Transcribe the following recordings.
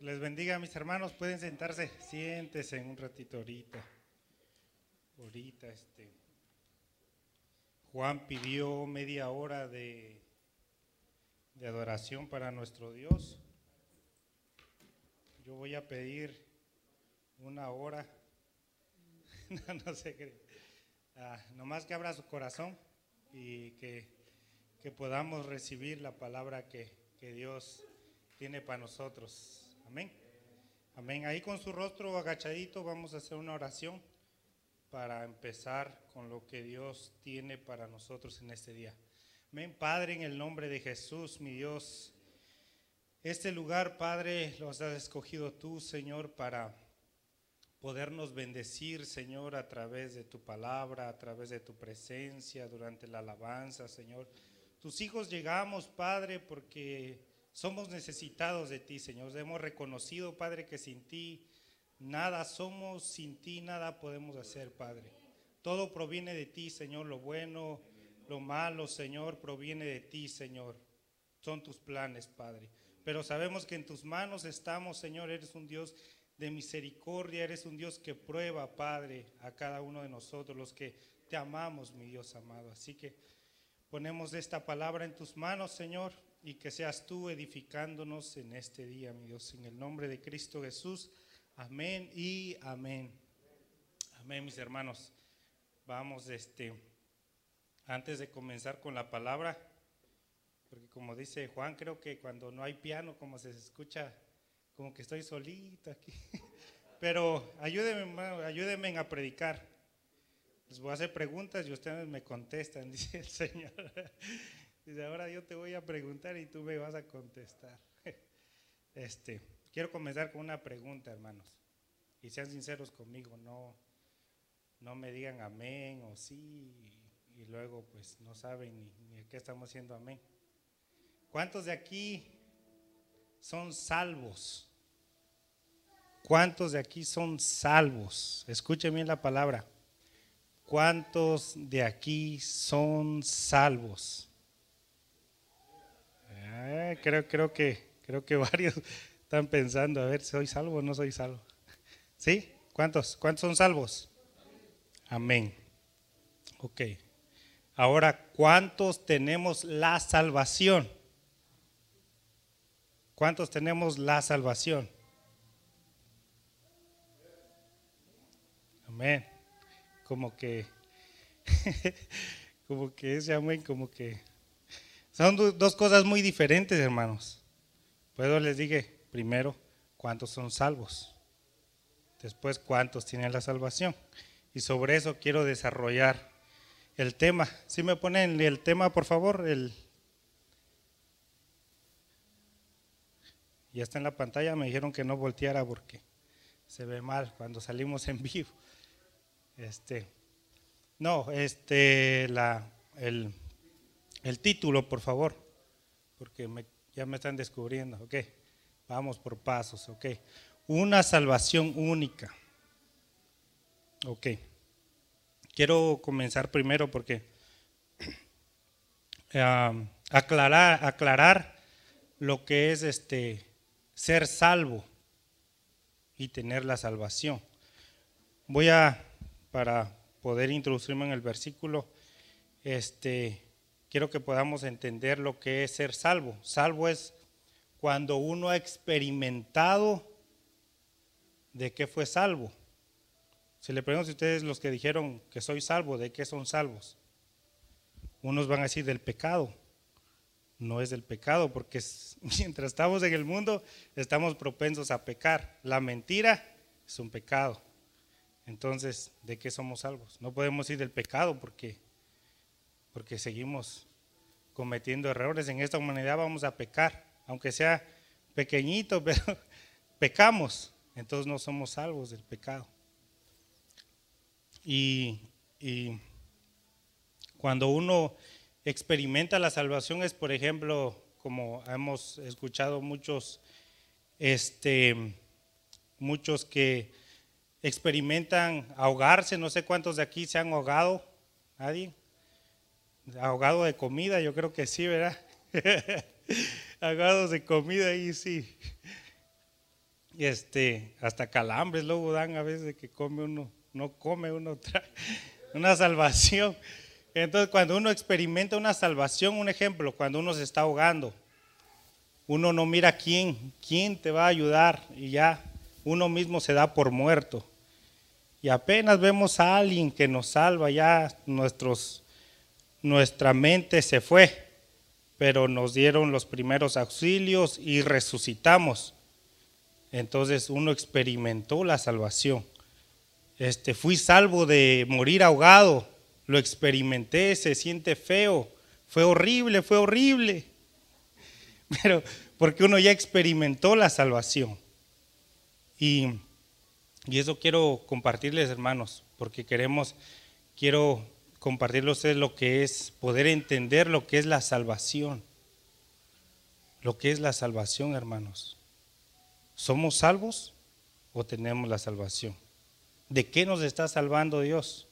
Les bendiga, mis hermanos. Pueden sentarse. Siéntese en un ratito ahorita. Ahorita, este. Juan pidió media hora de, de adoración para nuestro Dios. Yo voy a pedir una hora. no, no sé qué. Ah, nomás que abra su corazón y que, que podamos recibir la palabra que, que Dios tiene para nosotros. Amén. Amén. Ahí con su rostro agachadito vamos a hacer una oración para empezar con lo que Dios tiene para nosotros en este día. Amén. Padre, en el nombre de Jesús, mi Dios, este lugar, Padre, lo has escogido tú, Señor, para podernos bendecir, Señor, a través de tu palabra, a través de tu presencia, durante la alabanza, Señor. Tus hijos llegamos, Padre, porque somos necesitados de ti, Señor. Hemos reconocido, Padre, que sin ti nada somos, sin ti nada podemos hacer, Padre. Todo proviene de ti, Señor. Lo bueno, lo malo, Señor, proviene de ti, Señor. Son tus planes, Padre. Pero sabemos que en tus manos estamos, Señor. Eres un Dios de misericordia, eres un Dios que prueba, Padre, a cada uno de nosotros, los que te amamos, mi Dios amado. Así que ponemos esta palabra en tus manos, Señor y que seas tú edificándonos en este día, mi Dios, en el nombre de Cristo Jesús. Amén y amén. Amén, mis hermanos. Vamos, este, antes de comenzar con la palabra, porque como dice Juan, creo que cuando no hay piano, como se escucha, como que estoy solito aquí. Pero ayúdenme, ayúdenme a predicar. Les voy a hacer preguntas y ustedes me contestan, dice el Señor. Dice, ahora yo te voy a preguntar y tú me vas a contestar. Este, quiero comenzar con una pregunta, hermanos. Y sean sinceros conmigo, no, no me digan amén o sí y, luego pues no saben ni, ni qué estamos haciendo amén. ¿Cuántos de aquí son salvos? ¿Cuántos de aquí son salvos? Escuchen bien la palabra. ¿Cuántos de aquí son salvos? Eh, creo, creo, que, creo que varios están pensando, a ver, ¿soy salvo o no soy salvo? ¿Sí? ¿Cuántos? ¿Cuántos son salvos? Amén. Ok. Ahora, ¿cuántos tenemos la salvación? ¿Cuántos tenemos la salvación? Amén. Como que, como que ese amén, como que son dos cosas muy diferentes, hermanos. Puedo les dije, primero, cuántos son salvos. Después, cuántos tienen la salvación. Y sobre eso quiero desarrollar el tema. Si me ponen el tema, por favor, el Ya está en la pantalla, me dijeron que no volteara porque se ve mal cuando salimos en vivo. Este, no, este, la, el, el título, por favor, porque ya me están descubriendo. Ok, vamos por pasos. Ok, una salvación única. Ok, quiero comenzar primero porque aclarar, aclarar lo que es este ser salvo y tener la salvación. Voy a, para poder introducirme en el versículo, este, quiero que podamos entender lo que es ser salvo. Salvo es cuando uno ha experimentado de qué fue salvo. Si le pregunto a ustedes los que dijeron que soy salvo, ¿de qué son salvos? Unos van a decir del pecado. No es del pecado, porque mientras estamos en el mundo estamos propensos a pecar. La mentira es un pecado. Entonces, ¿de qué somos salvos? No podemos ir del pecado porque porque seguimos cometiendo errores. En esta humanidad vamos a pecar, aunque sea pequeñito, pero pecamos, entonces no somos salvos del pecado. Y, cuando uno experimenta la salvación es, por ejemplo, como hemos escuchado muchos, este, muchos que experimentan ahogarse, no sé cuántos de aquí se han ahogado, nadie, ahogado de comida, yo creo que sí, ¿verdad? Ahogados de comida, ahí sí. este, hasta calambres luego dan a veces que come uno, no come uno, trae una salvación. Entonces, cuando uno experimenta una salvación, un ejemplo, cuando uno se está ahogando, uno no mira quién, quién te va a ayudar y ya uno mismo se da por muerto. Y apenas vemos a alguien que nos salva, ya nuestros, nuestra mente se fue, pero nos dieron los primeros auxilios y resucitamos. Entonces uno experimentó la salvación. Este, fui salvo de morir ahogado, lo experimenté, se siente feo, fue horrible, fue horrible. Pero porque uno ya experimentó la salvación. Y, y eso quiero compartirles, hermanos, porque queremos, quiero compartirles ustedes lo que es poder entender lo que es la salvación. Lo que es la salvación, hermanos. ¿Somos salvos o tenemos la salvación? ¿De qué nos está salvando Dios?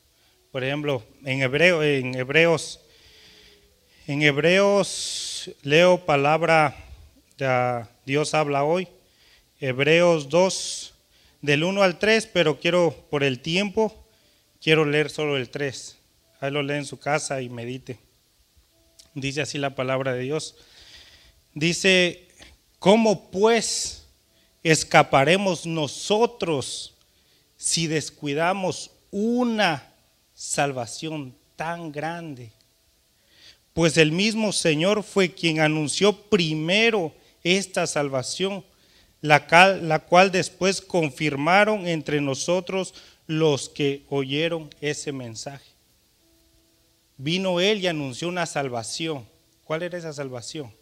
Por ejemplo, en, hebreo, en Hebreos, en Hebreos leo palabra, Dios habla hoy, Hebreos 2, del 1 al 3, pero quiero, por el tiempo, quiero leer solo el 3. Ahí lo lee en su casa y medite. Dice así la palabra de Dios. Dice, ¿cómo pues escaparemos nosotros si descuidamos una salvación tan grande? Pues el mismo Señor fue quien anunció primero esta salvación, la cual, la cual después confirmaron entre nosotros los que oyeron ese mensaje. Vino Él y anunció una salvación. ¿Cuál era esa salvación?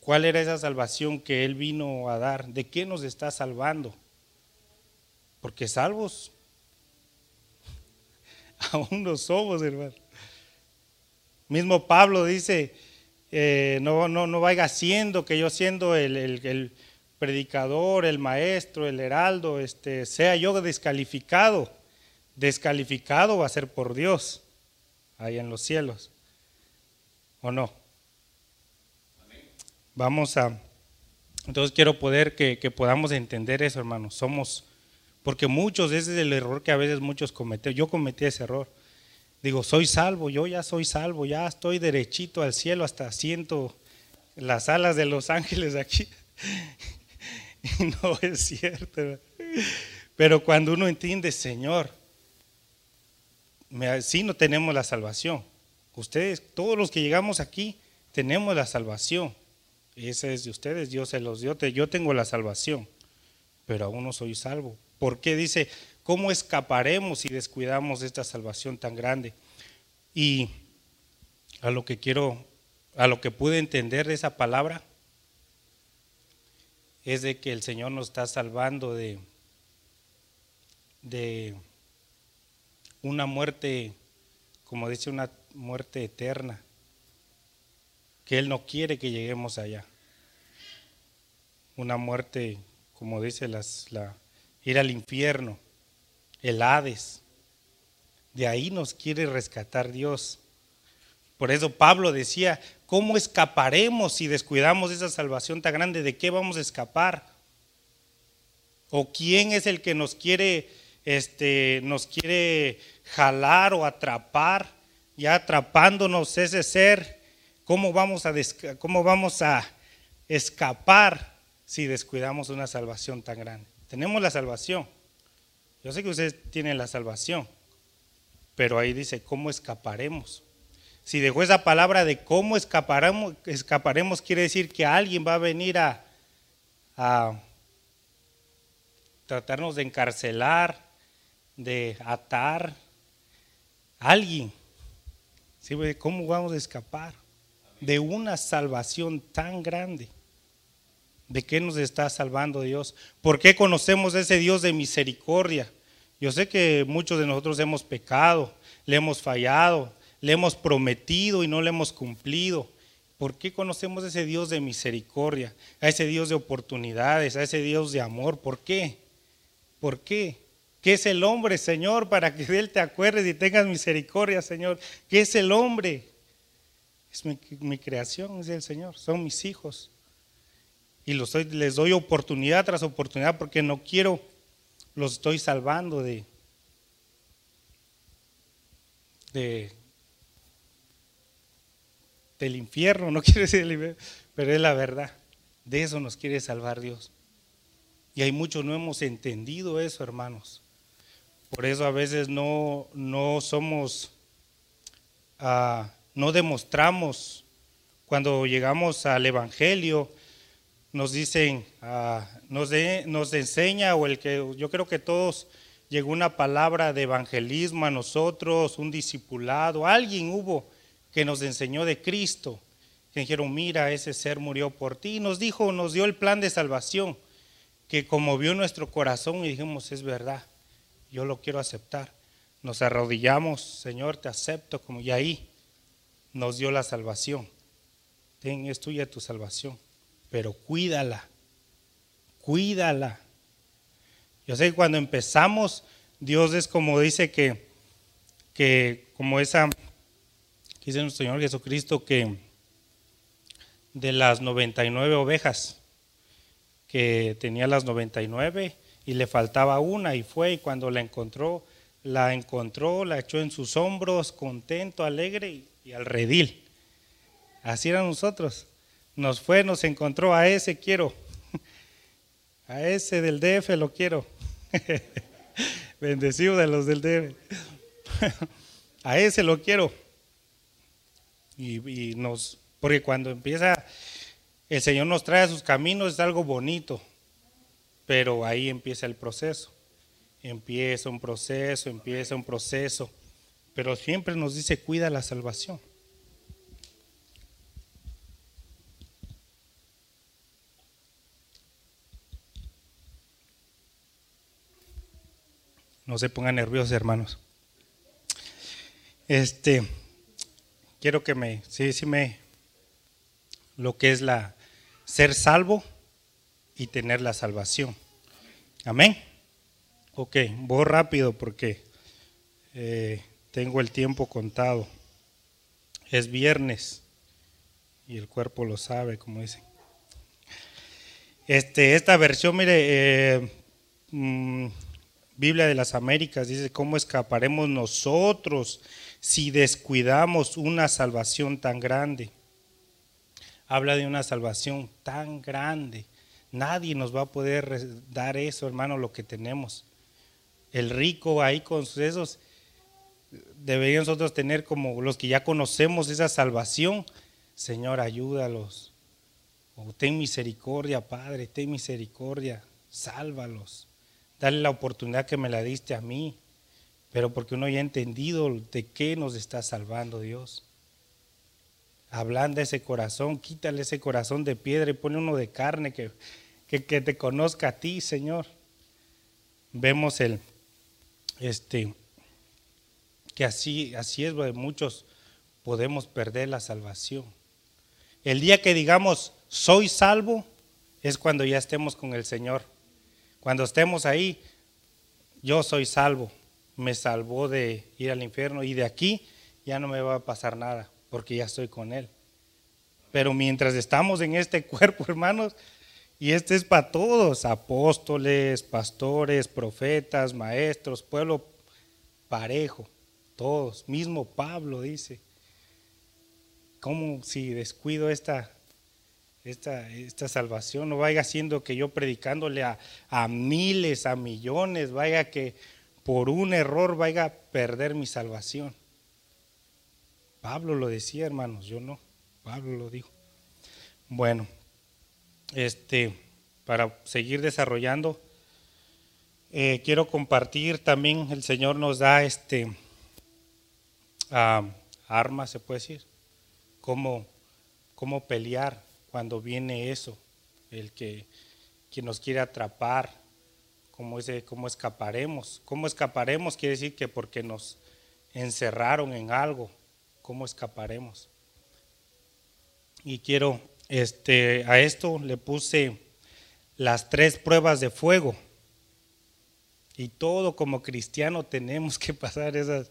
¿Cuál era esa salvación que Él vino a dar? ¿De qué nos está salvando? Porque salvos aún no somos, hermano. Mismo Pablo dice, eh, no, no, no vaya siendo que yo siendo el, predicador, el maestro, el heraldo, este, sea yo descalificado. Descalificado va a ser por Dios, ahí en los cielos. ¿O no? Vamos a... Entonces quiero poder que, que podamos entender eso, hermanos. Somos porque muchos, ese es el error que a veces muchos cometen. Yo cometí ese error. Digo, soy salvo, yo ya soy salvo, ya estoy derechito al cielo, hasta siento las alas de los ángeles aquí. No es cierto. Pero cuando uno entiende, Señor, sí no tenemos la salvación. Ustedes, todos los que llegamos aquí, tenemos la salvación. Esa es de ustedes, Dios se los dio. Yo tengo la salvación, pero aún no soy salvo. ¿Por qué dice, cómo escaparemos si descuidamos esta salvación tan grande? Y a lo que quiero, a lo que pude entender de esa palabra, es de que el Señor nos está salvando de, de una muerte, como dice, una muerte eterna, que Él no quiere que lleguemos allá. Una muerte, como dice las, la, ir al infierno, el Hades. De ahí nos quiere rescatar Dios. Por eso Pablo decía, ¿cómo escaparemos si descuidamos esa salvación tan grande? ¿De qué vamos a escapar? ¿O quién es el que nos quiere, este, nos quiere jalar o atrapar? Ya atrapándonos ese ser, ¿cómo vamos a, cómo vamos a escapar si descuidamos una salvación tan grande? Tenemos la salvación. Yo sé que ustedes tienen la salvación, pero ahí dice, ¿cómo escaparemos? Si dejó esa palabra de cómo escaparemos, escaparemos quiere decir que alguien va a venir a, a tratarnos de encarcelar, de atar. Alguien. ¿Cómo vamos a escapar de una salvación tan grande? ¿De qué nos está salvando Dios? ¿Por qué conocemos ese Dios de misericordia? Yo sé que muchos de nosotros hemos pecado, le hemos fallado, le hemos prometido y no le hemos cumplido. ¿Por qué conocemos ese Dios de misericordia, a ese Dios de oportunidades, a ese Dios de amor? ¿Por qué? ¿Por qué? ¿Qué es el hombre, Señor, para que él te acuerdes y tengas misericordia, Señor? ¿Qué es el hombre? Es mi, creación, es el Señor, son mis hijos. Y les doy oportunidad tras oportunidad porque no quiero, los estoy salvando de, de del infierno, no quiere decir el infierno, pero es la verdad. De eso nos quiere salvar Dios. Y hay muchos no hemos entendido eso, hermanos. Por eso a veces no, no somos, uh, no demostramos cuando llegamos al Evangelio, nos dicen, uh, nos, de, nos enseña, o el que yo creo que todos llegó una palabra de evangelismo a nosotros, un discipulado, alguien hubo que nos enseñó de Cristo, que dijeron, mira, ese ser murió por ti, y nos dijo, nos dio el plan de salvación, que conmovió nuestro corazón y dijimos, es verdad, yo lo quiero aceptar. Nos arrodillamos, Señor, te acepto como y ahí nos dio la salvación. Ten, es tuya tu salvación, pero cuídala, cuídala. Yo sé que cuando empezamos, Dios es como dice que, que como esa Dice nuestro Señor Jesucristo que de las 99 ovejas, que tenía las 99 y le faltaba una y fue y cuando la encontró, la encontró, la echó en sus hombros, contento, alegre y, al redil. Así eran nosotros. Nos fue, nos encontró, a ese quiero, a ese del DF lo quiero. Bendecido de los del DF. a ese lo quiero. Y, nos, porque cuando empieza, el Señor nos trae a sus caminos, es algo bonito, pero ahí empieza el proceso. Empieza un proceso, empieza un proceso, pero siempre nos dice, cuida la salvación. No se pongan nerviosos, hermanos. Este, quiero que me, sí, sí me, lo que es la, ser salvo y tener la salvación. Amén. Ok, voy rápido porque eh, tengo el tiempo contado. Es viernes y el cuerpo lo sabe, como dicen. Este, esta versión, mire, eh, mm, Biblia de las Américas dice, ¿cómo escaparemos nosotros si descuidamos una salvación tan grande. Habla de una salvación tan grande. Nadie nos va a poder dar eso, hermano, lo que tenemos. El rico ahí con sus esos, deberíamos nosotros tener como los que ya conocemos esa salvación. Señor, ayúdalos. O ten misericordia, Padre, ten misericordia. Sálvalos. Dale la oportunidad que me la diste a mí pero porque uno ya ha entendido de qué nos está salvando Dios. Ablanda ese corazón, quítale ese corazón de piedra y pone uno de carne que, te conozca a ti, Señor. Vemos el, este, que así, así es, muchos podemos perder la salvación. El día que digamos, soy salvo, es cuando ya estemos con el Señor. Cuando estemos ahí, yo soy salvo me salvó de ir al infierno y de aquí ya no me va a pasar nada porque ya estoy con Él. Pero mientras estamos en este cuerpo, hermanos, y este es para todos, apóstoles, pastores, profetas, maestros, pueblo parejo, todos, mismo Pablo dice, ¿cómo si descuido esta, esta, esta salvación no vaya siendo que yo predicándole a, a miles, a millones, vaya que por un error vaya a perder mi salvación. Pablo lo decía, hermanos, yo no. Pablo lo dijo. Bueno, este, para seguir desarrollando, eh, quiero compartir también, el Señor nos da este armas, se puede decir, cómo, cómo pelear cuando viene eso, el que, que nos quiere atrapar, ¿Cómo, ¿Cómo escaparemos? ¿Cómo escaparemos? Quiere decir que porque nos encerraron en algo, ¿cómo escaparemos? Y quiero, este, a esto le puse las tres pruebas de fuego. Y todo como cristiano tenemos que pasar esas,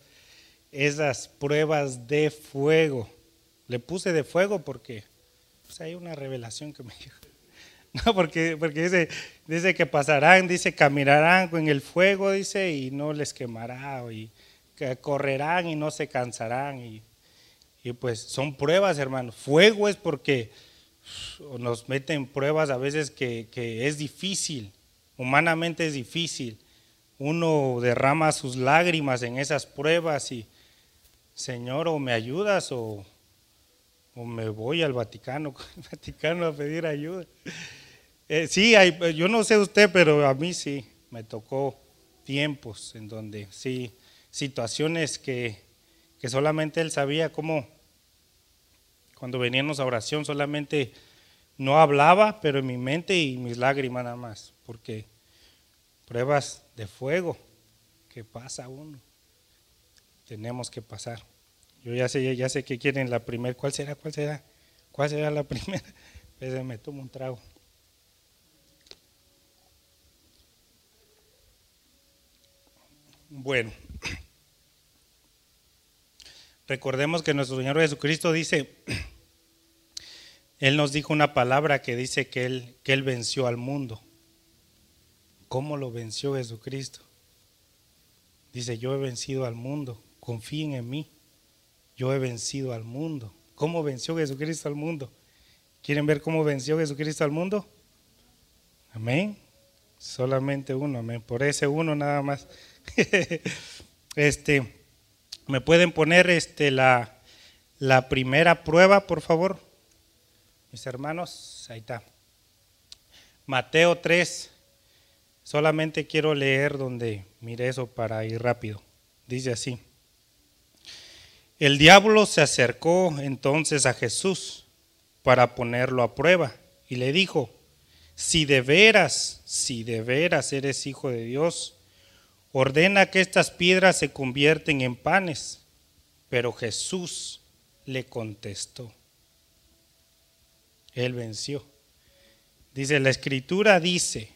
esas pruebas de fuego. Le puse de fuego porque pues, hay una revelación que me dijo. No, porque, porque dice, dice que pasarán, dice, caminarán en el fuego, dice, y no les quemará, y que correrán y no se cansarán. Y, y pues son pruebas, hermanos. Fuego es porque nos meten pruebas a veces que, es difícil, humanamente es difícil. Uno derrama sus lágrimas en esas pruebas y, Señor, o me ayudas o, me voy al Vaticano, Vaticano a pedir ayuda. Eh, sí, yo no sé usted, pero a mí sí me tocó tiempos en donde sí, situaciones que, que solamente él sabía cómo, cuando veníamos a oración, solamente no hablaba, pero en mi mente y mis lágrimas nada más, porque pruebas de fuego que pasa uno, tenemos que pasar. Yo ya sé, ya sé que quieren la primera, ¿cuál será? ¿Cuál será? ¿Cuál será la primera? Pues me tomo un trago. Bueno, recordemos que nuestro Señor Jesucristo dice, Él nos dijo una palabra que dice que Él, que él venció al mundo. ¿Cómo lo venció Jesucristo? Dice, yo he vencido al mundo, confíen en mí, yo he vencido al mundo. ¿Cómo venció Jesucristo al mundo? ¿Quieren ver cómo venció Jesucristo al mundo? Amén. Solamente uno, amén. Por ese uno nada más. este, ¿me pueden poner este, la, la primera prueba, por favor? Mis hermanos, ahí está. Mateo 3. Solamente quiero leer donde mire eso para ir rápido. Dice así. El diablo se acercó entonces a Jesús para ponerlo a prueba y le dijo, si de veras, si de veras eres hijo de Dios, ordena que estas piedras se convierten en panes. Pero Jesús le contestó. Él venció. Dice, la escritura dice,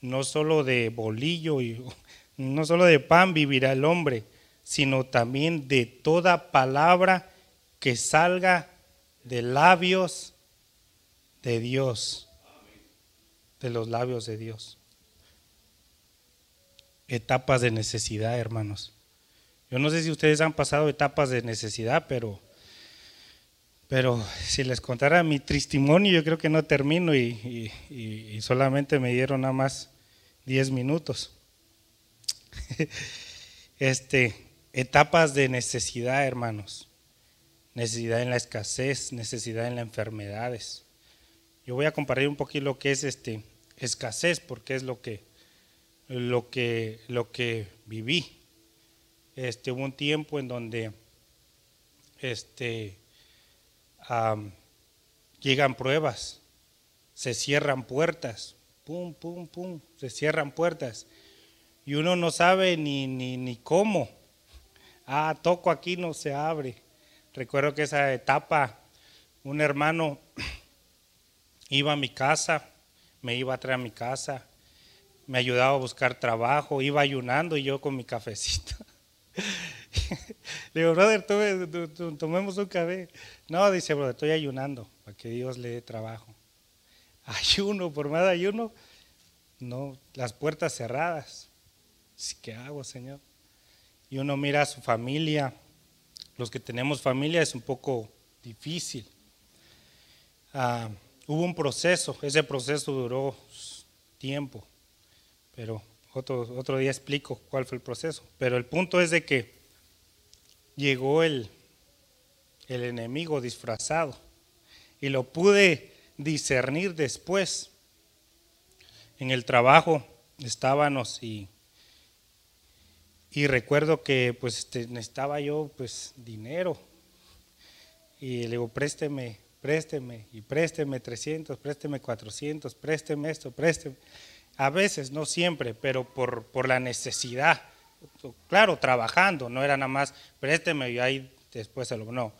no solo de bolillo y no solo de pan vivirá el hombre, sino también de toda palabra que salga de labios de Dios, de los labios de Dios etapas de necesidad, hermanos. Yo no sé si ustedes han pasado etapas de necesidad, pero, pero si les contara mi testimonio, yo creo que no termino y, solamente me dieron nada más 10 minutos. este, etapas de necesidad, hermanos. Necesidad en la escasez, necesidad en las enfermedades. Yo voy a compartir un poquito lo que es este escasez, porque es lo que lo que, lo que viví. Este, hubo un tiempo en donde este, llegan pruebas, se cierran puertas, pum, pum, pum, se cierran puertas. Y uno no sabe ni, ni, ni cómo. Ah, toco aquí, no se abre. Recuerdo que esa etapa, un hermano iba a mi casa, me iba a traer a mi casa me ayudaba a buscar trabajo, iba ayunando y yo con mi cafecito. Le digo, brother, tomemos un café. No, dice, brother, estoy ayunando para que Dios le dé trabajo. Ayuno, por más ayuno, no, las puertas cerradas. ¿Qué hago, Señor? Y uno mira a su familia. Los que tenemos familia es un poco difícil. Ah, hubo un proceso, ese proceso duró tiempo pero otro, otro día explico cuál fue el proceso. Pero el punto es de que llegó el, el enemigo disfrazado y lo pude discernir después. En el trabajo estábamos y, y recuerdo que pues este, necesitaba yo pues dinero y le digo présteme, présteme y présteme 300, présteme 400, présteme esto, présteme. A veces, no siempre, pero por, por la necesidad. Claro, trabajando, no era nada más, présteme y ahí después se lo... No,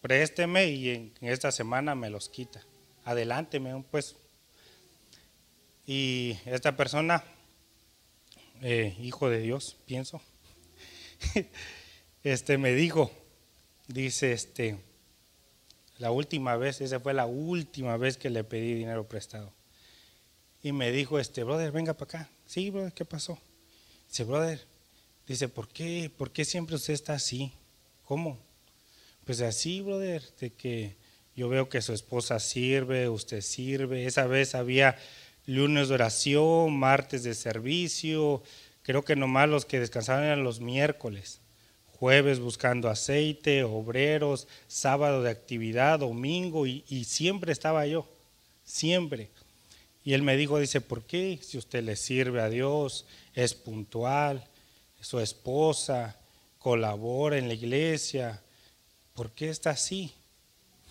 présteme y en, esta semana me los quita. Adelánteme, pues. Y esta persona, eh, hijo de Dios, pienso, este me dijo, dice, este, la última vez, esa fue la última vez que le pedí dinero prestado. y me dijo, este, brother, venga para acá. Sí, brother, ¿qué pasó? Dice, brother, dice, ¿por qué? ¿Por qué siempre usted está así? ¿Cómo? Pues así, brother, de que yo veo que su esposa sirve, usted sirve. Esa vez había lunes de oración, martes de servicio. Creo que nomás los que descansaban eran los miércoles. Jueves buscando aceite, obreros, sábado de actividad, domingo, y, y siempre estaba yo, siempre. Y él me dijo, dice, ¿por qué? Si usted le sirve a Dios, es puntual, su esposa, colabora en la iglesia, ¿por qué está así?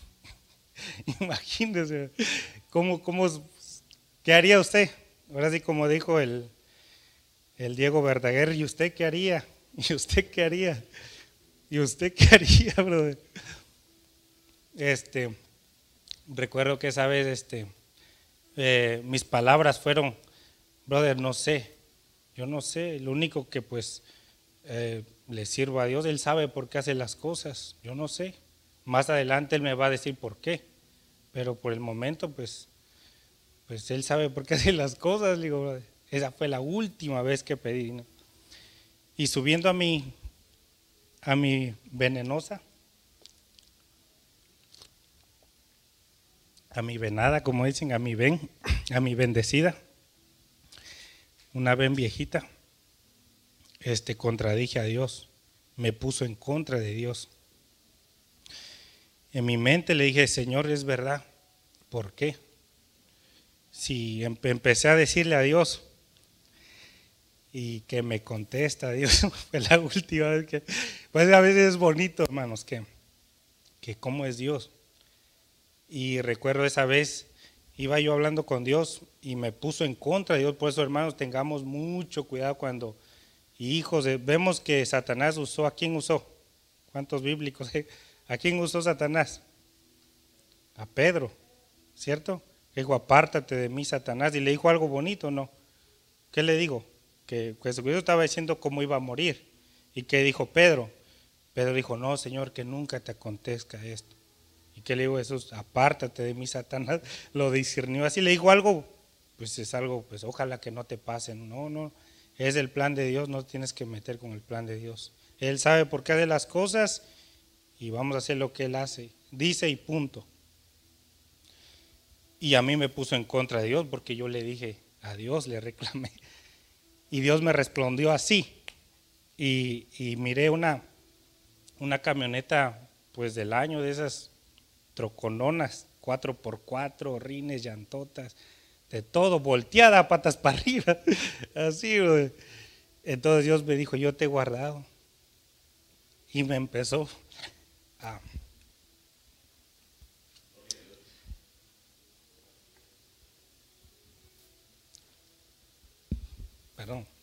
Imagínese, ¿cómo, cómo, ¿qué haría usted? Ahora sí, como dijo el, el Diego Verdaguer, ¿y usted qué haría? ¿Y usted qué haría? ¿Y usted qué haría, brother? Este, recuerdo que esa vez, este, eh, mis palabras fueron, brother, no sé, yo no sé, lo único que pues eh, le sirvo a Dios, Él sabe por qué hace las cosas, yo no sé. Más adelante Él me va a decir por qué, pero por el momento pues, pues Él sabe por qué hace las cosas, digo, esa fue la última vez que pedí. Y subiendo a mi, a mi venenosa, a mi venada, como dicen, a mi ven, a mi bendecida, una ven viejita, este contradije a Dios, me puso en contra de Dios. En mi mente le dije, Señor, es verdad, ¿por qué? Si empecé a decirle a Dios y que me contesta Dios, fue la última vez que, pues a veces es bonito, hermanos, que, que cómo es Dios. Y recuerdo esa vez, iba yo hablando con Dios y me puso en contra de Dios. Por eso, hermanos, tengamos mucho cuidado cuando hijos, vemos que Satanás usó, ¿a quién usó? ¿Cuántos bíblicos? ¿A quién usó Satanás? A Pedro, ¿cierto? Dijo, apártate de mí, Satanás. Y le dijo algo bonito, ¿no? ¿Qué le digo? Que Jesucristo estaba diciendo cómo iba a morir. ¿Y qué dijo Pedro? Pedro dijo, no, Señor, que nunca te acontezca esto. ¿Y qué le digo Jesús? Apártate de mí, Satanás. Lo discernió así. Le dijo algo, pues es algo, pues ojalá que no te pasen. No, no. Es el plan de Dios, no tienes que meter con el plan de Dios. Él sabe por qué hace las cosas y vamos a hacer lo que Él hace. Dice y punto. Y a mí me puso en contra de Dios porque yo le dije a Dios, le reclamé. Y Dios me respondió así. Y, y miré una, una camioneta pues del año de esas trocononas, 4x4, rines, llantotas, de todo, volteada, patas para arriba, así. Entonces Dios me dijo, yo te he guardado. Y me empezó a... Perdón.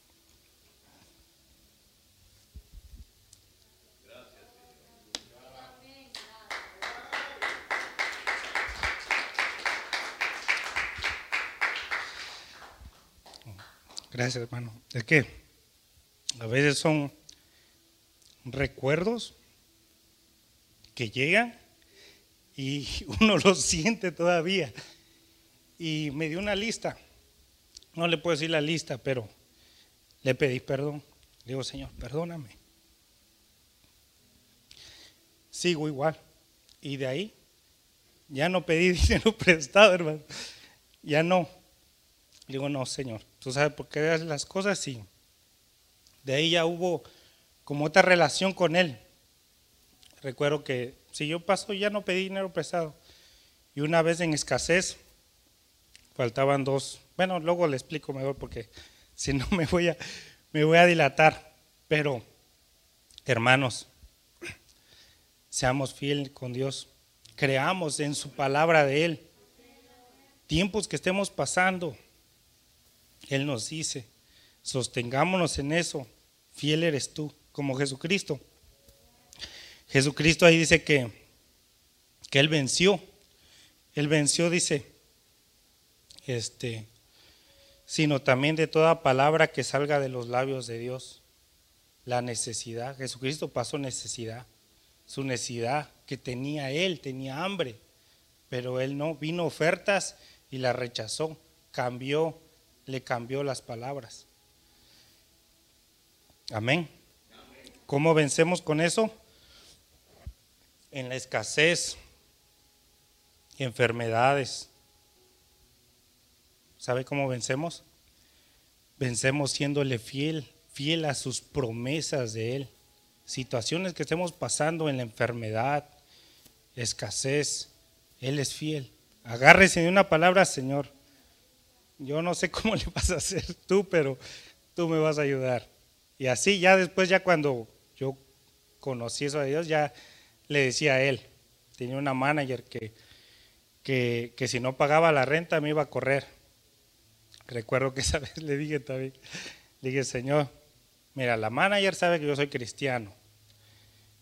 Gracias, hermano. Es que a veces son recuerdos que llegan y uno los siente todavía. Y me dio una lista. No le puedo decir la lista, pero le pedí perdón. Le digo, Señor, perdóname. Sigo igual. Y de ahí ya no pedí dinero prestado, hermano. Ya no. Le digo, no, Señor, tú sabes por qué las cosas y de ahí ya hubo como otra relación con Él. Recuerdo que si yo paso ya no pedí dinero prestado. Y una vez en escasez, faltaban dos. Bueno, luego le explico mejor porque si no me voy a, me voy a dilatar. Pero, hermanos, seamos fieles con Dios. Creamos en su palabra de Él. Tiempos que estemos pasando, él nos dice, sostengámonos en eso, fiel eres tú, como Jesucristo. Jesucristo ahí dice que, que Él venció. Él venció, dice, este, sino también de toda palabra que salga de los labios de Dios. La necesidad. Jesucristo pasó necesidad. Su necesidad que tenía Él, tenía hambre, pero Él no. Vino ofertas y la rechazó cambió, le cambió las palabras. Amén. ¿Cómo vencemos con eso? En la escasez, enfermedades. ¿Sabe cómo vencemos? Vencemos siéndole fiel, fiel a sus promesas de Él. Situaciones que estemos pasando en la enfermedad, escasez, Él es fiel. Agárrese de una palabra, Señor. Yo no sé cómo le vas a hacer tú, pero tú me vas a ayudar. Y así ya después, ya cuando yo conocí eso a Dios, ya le decía a él, tenía una manager que, que, que si no pagaba la renta me iba a correr. Recuerdo que esa vez le dije también, le dije, Señor, mira, la manager sabe que yo soy cristiano.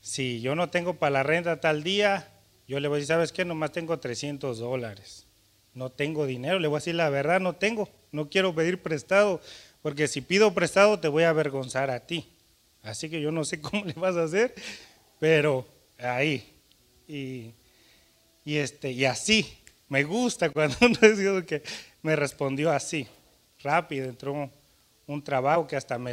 Si yo no tengo para la renta tal día, yo le voy a decir, ¿sabes qué? Nomás tengo 300 dólares. No tengo dinero, le voy a decir la verdad, no tengo. No quiero pedir prestado porque si pido prestado te voy a avergonzar a ti. Así que yo no sé cómo le vas a hacer, pero ahí. Y, y este, y así. Me gusta cuando uno dice que me respondió así, rápido, entró un trabajo que hasta me